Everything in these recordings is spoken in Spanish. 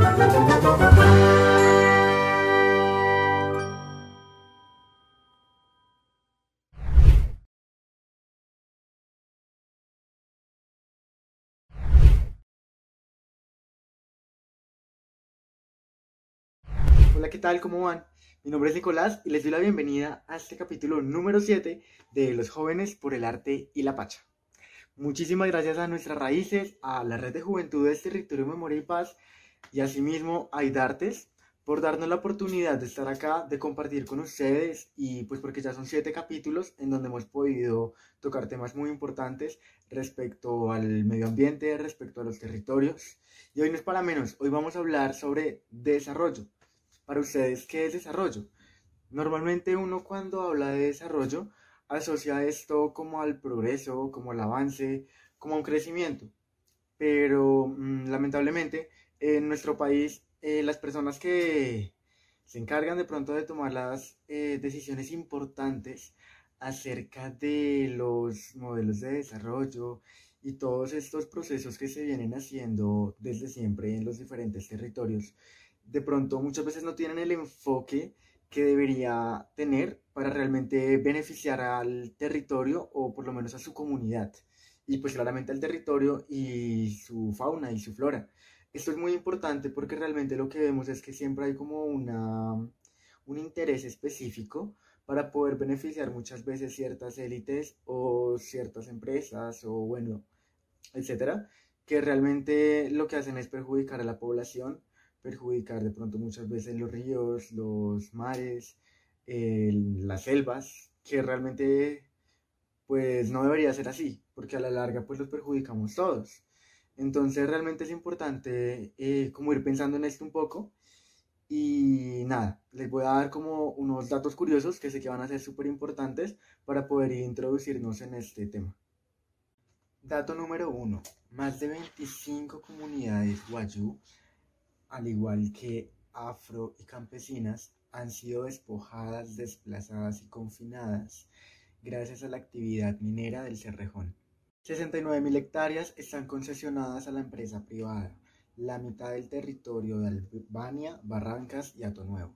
Hola, ¿qué tal? ¿Cómo van? Mi nombre es Nicolás y les doy la bienvenida a este capítulo número 7 de Los jóvenes por el arte y la pacha. Muchísimas gracias a nuestras raíces, a la red de juventudes Territorio Memoria y Paz y asimismo a Idartes por darnos la oportunidad de estar acá, de compartir con ustedes y pues porque ya son siete capítulos en donde hemos podido tocar temas muy importantes respecto al medio ambiente, respecto a los territorios. Y hoy no es para menos, hoy vamos a hablar sobre desarrollo para ustedes, ¿qué es desarrollo? Normalmente uno cuando habla de desarrollo asocia esto como al progreso, como al avance, como a un crecimiento. Pero mm, lamentablemente en nuestro país eh, las personas que se encargan de pronto de tomar las eh, decisiones importantes acerca de los modelos de desarrollo y todos estos procesos que se vienen haciendo desde siempre en los diferentes territorios, de pronto muchas veces no tienen el enfoque que debería tener para realmente beneficiar al territorio o por lo menos a su comunidad. Y pues claramente al territorio y su fauna y su flora. Esto es muy importante porque realmente lo que vemos es que siempre hay como una, un interés específico para poder beneficiar muchas veces ciertas élites o ciertas empresas o bueno, etcétera, que realmente lo que hacen es perjudicar a la población perjudicar de pronto muchas veces los ríos, los mares, las selvas, que realmente pues no debería ser así, porque a la larga pues los perjudicamos todos. Entonces realmente es importante eh, como ir pensando en esto un poco y nada, les voy a dar como unos datos curiosos que sé que van a ser súper importantes para poder introducirnos en este tema. Dato número uno, más de 25 comunidades Wayuu al igual que afro y campesinas, han sido despojadas, desplazadas y confinadas gracias a la actividad minera del Cerrejón. 69.000 hectáreas están concesionadas a la empresa privada, la mitad del territorio de Albania, Barrancas y Ato Nuevo.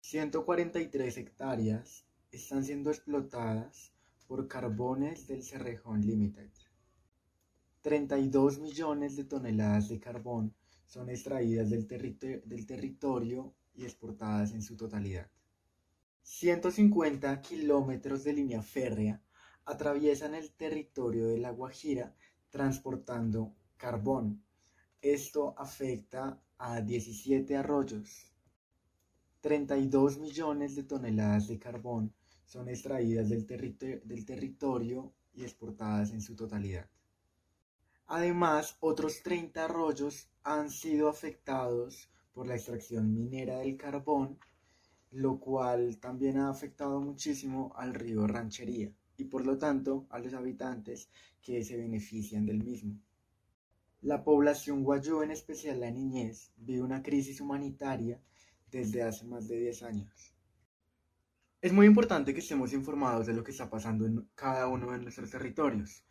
143 hectáreas están siendo explotadas por Carbones del Cerrejón Limited. 32 millones de toneladas de carbón son extraídas del, del territorio y exportadas en su totalidad. 150 kilómetros de línea férrea atraviesan el territorio de La Guajira transportando carbón. Esto afecta a 17 arroyos. 32 millones de toneladas de carbón son extraídas del, territorio y exportadas en su totalidad. Además, otros 30 arroyos han sido afectados por la extracción minera del carbón, lo cual también ha afectado muchísimo al río Ranchería y por lo tanto a los habitantes que se benefician del mismo. La población guayú, en especial la niñez, vive una crisis humanitaria desde hace más de 10 años. Es muy importante que estemos informados de lo que está pasando en cada uno de nuestros territorios,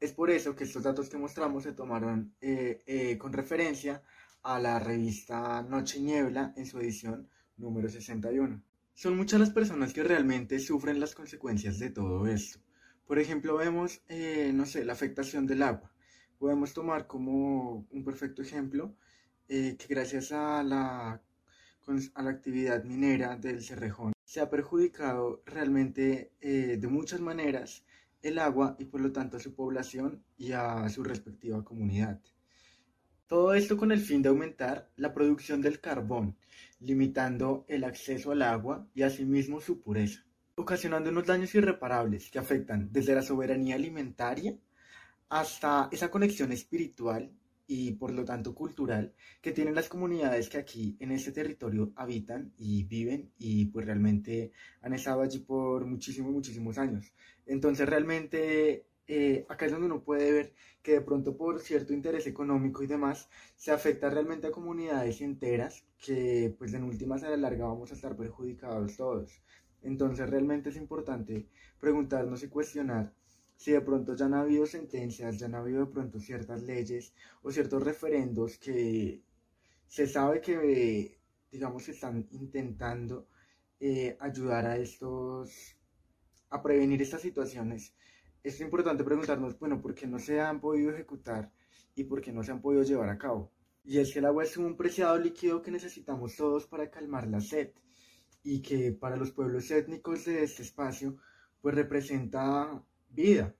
es por eso que estos datos que mostramos se tomaron eh, eh, con referencia a la revista Noche y Niebla en su edición número 61. Son muchas las personas que realmente sufren las consecuencias de todo esto. Por ejemplo, vemos, eh, no sé, la afectación del agua. Podemos tomar como un perfecto ejemplo que gracias a la, a la actividad minera del Cerrejón se ha perjudicado realmente de muchas maneras el agua y por lo tanto a su población y a su respectiva comunidad. Todo esto con el fin de aumentar la producción del carbón, limitando el acceso al agua y asimismo su pureza, ocasionando unos daños irreparables que afectan desde la soberanía alimentaria hasta esa conexión espiritual y por lo tanto cultural que tienen las comunidades que aquí en este territorio habitan y viven y pues realmente han estado allí por muchísimos, muchísimos años. Entonces realmente eh, acá es donde uno puede ver que de pronto por cierto interés económico y demás se afecta realmente a comunidades enteras que pues en últimas a la larga vamos a estar perjudicados todos. Entonces realmente es importante preguntarnos y cuestionar si de pronto ya han habido sentencias, ya han habido de pronto ciertas leyes o ciertos referendos que se sabe que, digamos, están intentando eh, ayudar a estos, a prevenir estas situaciones. Es importante preguntarnos, bueno, ¿por qué no se han podido ejecutar y por qué no se han podido llevar a cabo? Y es que el agua es un preciado líquido que necesitamos todos para calmar la sed y que para los pueblos étnicos de este espacio pues representa vida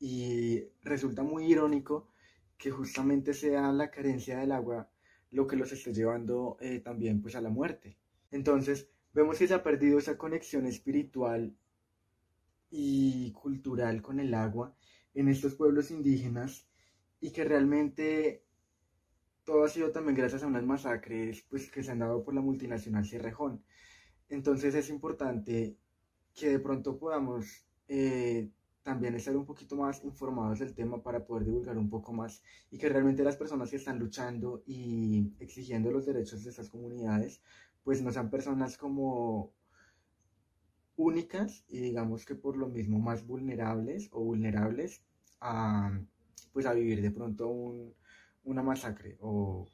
y resulta muy irónico que justamente sea la carencia del agua lo que los esté llevando eh, también pues a la muerte. Entonces vemos que se ha perdido esa conexión espiritual y cultural con el agua en estos pueblos indígenas y que realmente todo ha sido también gracias a unas masacres pues, que se han dado por la multinacional Cierrejón. Entonces es importante que de pronto podamos eh, también estar un poquito más informados del tema para poder divulgar un poco más y que realmente las personas que están luchando y exigiendo los derechos de estas comunidades pues no sean personas como únicas y digamos que por lo mismo más vulnerables o vulnerables a pues a vivir de pronto un, una masacre o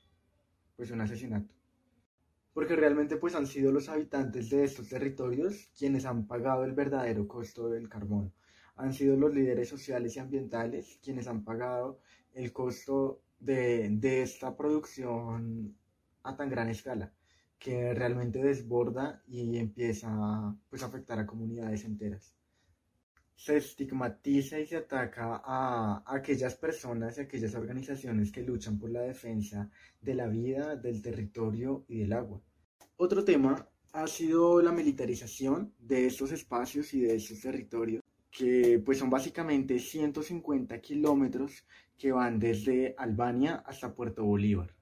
pues un asesinato. Porque realmente pues han sido los habitantes de estos territorios quienes han pagado el verdadero costo del carbón. Han sido los líderes sociales y ambientales quienes han pagado el costo de, de esta producción a tan gran escala que realmente desborda y empieza pues, a afectar a comunidades enteras se estigmatiza y se ataca a aquellas personas y aquellas organizaciones que luchan por la defensa de la vida, del territorio y del agua. Otro tema ha sido la militarización de estos espacios y de estos territorios, que pues son básicamente 150 kilómetros que van desde Albania hasta Puerto Bolívar,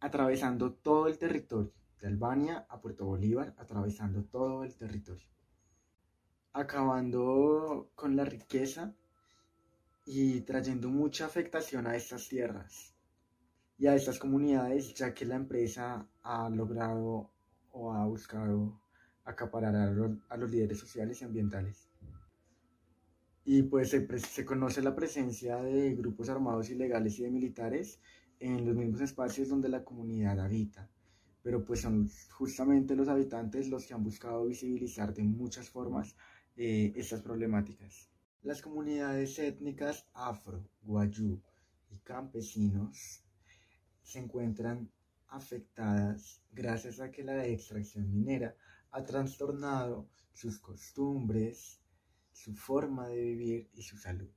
atravesando todo el territorio, de Albania a Puerto Bolívar, atravesando todo el territorio acabando con la riqueza y trayendo mucha afectación a estas tierras y a estas comunidades, ya que la empresa ha logrado o ha buscado acaparar a los, líderes sociales y ambientales. Y pues se, se, conoce la presencia de grupos armados ilegales y de militares en los mismos espacios donde la comunidad habita. Pero pues son justamente los habitantes los que han buscado visibilizar de muchas formas eh, estas problemáticas. Las comunidades étnicas afro, guayú y campesinos se encuentran afectadas gracias a que la extracción minera ha trastornado sus costumbres, su forma de vivir y su salud.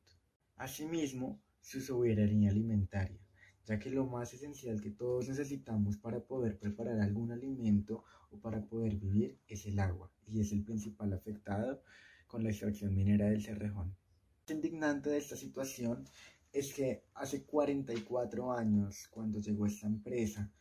Asimismo, su soberanía alimentaria, ya que lo más esencial que todos necesitamos para poder preparar algún alimento o para poder vivir es el agua y es el principal afectado con la extracción minera del Cerrejón. Lo indignante de esta situación es que hace 44 años, cuando llegó esta empresa,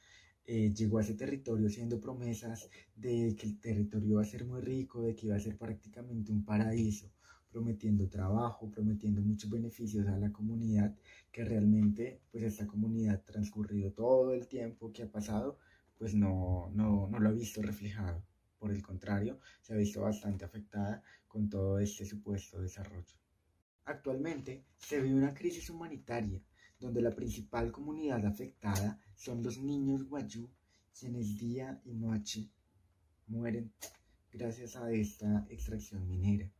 eh, llegó a ese territorio haciendo promesas de que el territorio iba a ser muy rico, de que iba a ser prácticamente un paraíso, prometiendo trabajo, prometiendo muchos beneficios a la comunidad, que realmente pues esta comunidad transcurrido todo el tiempo que ha pasado, pues no, no, no lo ha visto reflejado. Por el contrario, se ha visto bastante afectada con todo este supuesto desarrollo. Actualmente se vive una crisis humanitaria donde la principal comunidad afectada son los niños guayú, quienes día y noche mueren gracias a esta extracción minera.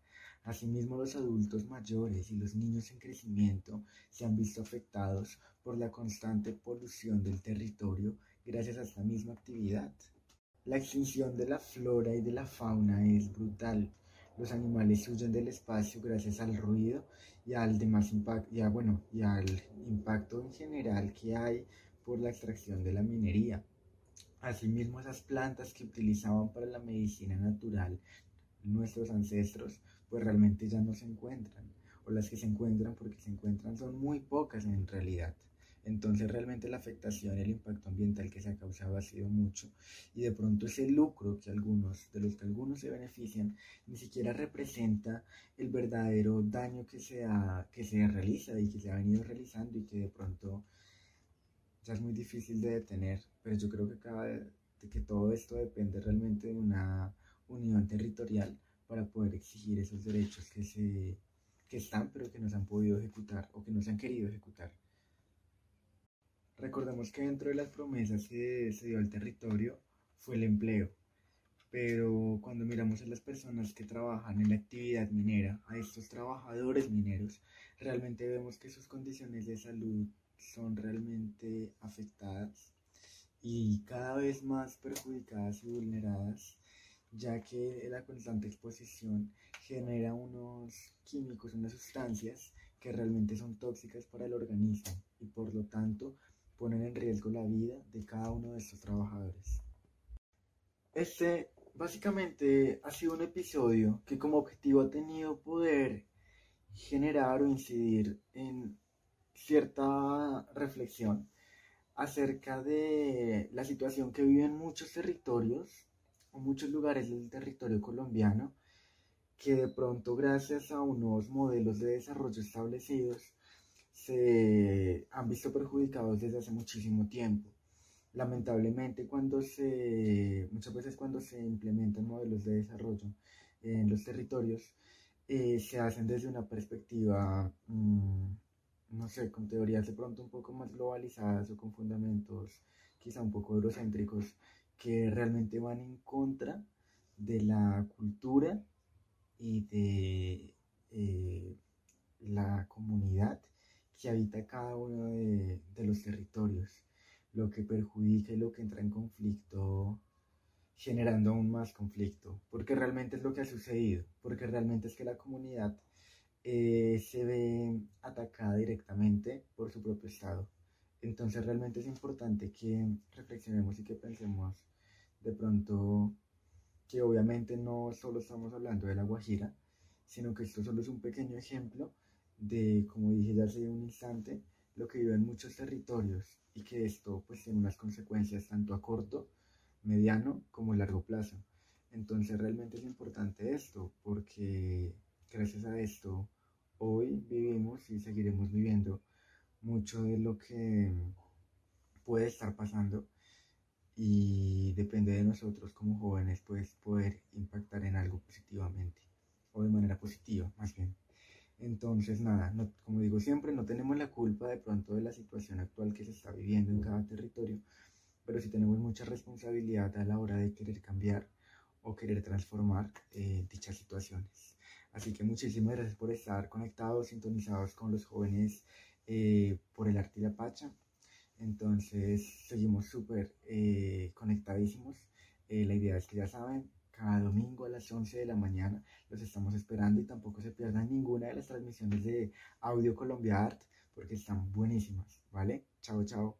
Asimismo, los adultos mayores y los niños en crecimiento se han visto afectados por la constante polución del territorio gracias a esta misma actividad. La extinción de la flora y de la fauna es brutal. Los animales huyen del espacio gracias al ruido y al demás impacto, bueno, y al impacto en general que hay por la extracción de la minería. Asimismo, esas plantas que utilizaban para la medicina natural nuestros ancestros, pues realmente ya no se encuentran. O las que se encuentran porque se encuentran son muy pocas en realidad. Entonces realmente la afectación y el impacto ambiental que se ha causado ha sido mucho y de pronto ese lucro que algunos, de los que algunos se benefician, ni siquiera representa el verdadero daño que se, que se realiza y que se ha venido realizando y que de pronto ya es muy difícil de detener. Pero yo creo que, cada, que todo esto depende realmente de una unión territorial para poder exigir esos derechos que, se, que están pero que no se han podido ejecutar o que no se han querido ejecutar. Recordemos que dentro de las promesas que se dio al territorio fue el empleo, pero cuando miramos a las personas que trabajan en la actividad minera, a estos trabajadores mineros, realmente vemos que sus condiciones de salud son realmente afectadas y cada vez más perjudicadas y vulneradas, ya que la constante exposición genera unos químicos, unas sustancias que realmente son tóxicas para el organismo y por lo tanto ponen en riesgo la vida de cada uno de estos trabajadores. Este básicamente ha sido un episodio que como objetivo ha tenido poder generar o incidir en cierta reflexión acerca de la situación que viven muchos territorios muchos lugares del territorio colombiano que de pronto gracias a unos modelos de desarrollo establecidos se han visto perjudicados desde hace muchísimo tiempo. Lamentablemente cuando se, muchas veces cuando se implementan modelos de desarrollo en los territorios, eh, se hacen desde una perspectiva, mm, no sé, con teorías de pronto un poco más globalizadas o con fundamentos quizá un poco eurocéntricos que realmente van en contra de la cultura y de eh, la comunidad que habita cada uno de, de los territorios, lo que perjudica y lo que entra en conflicto generando aún más conflicto, porque realmente es lo que ha sucedido, porque realmente es que la comunidad eh, se ve atacada directamente por su propio Estado. Entonces realmente es importante que reflexionemos y que pensemos de pronto que obviamente no solo estamos hablando de la Guajira, sino que esto solo es un pequeño ejemplo de, como dije ya hace un instante, lo que viven muchos territorios y que esto pues tiene unas consecuencias tanto a corto mediano como largo plazo. Entonces realmente es importante esto porque gracias a esto hoy vivimos y seguiremos viviendo mucho de lo que puede estar pasando y depende de nosotros como jóvenes pues poder impactar en algo positivamente o de manera positiva más bien. Entonces nada, como digo siempre, no tenemos la culpa de pronto de la situación actual que se está viviendo en cada territorio, pero sí tenemos mucha responsabilidad a la hora de querer cambiar o querer transformar eh, dichas situaciones. Así que muchísimas gracias por estar conectados, sintonizados con los jóvenes eh, por el arte y la pacha. Entonces seguimos súper eh, conectadísimos. la idea es que ya saben, cada domingo a las 11 de la mañana los estamos esperando y tampoco se pierdan ninguna de las transmisiones de Audio Colombia Art porque están buenísimas, ¿vale? Chao, chao.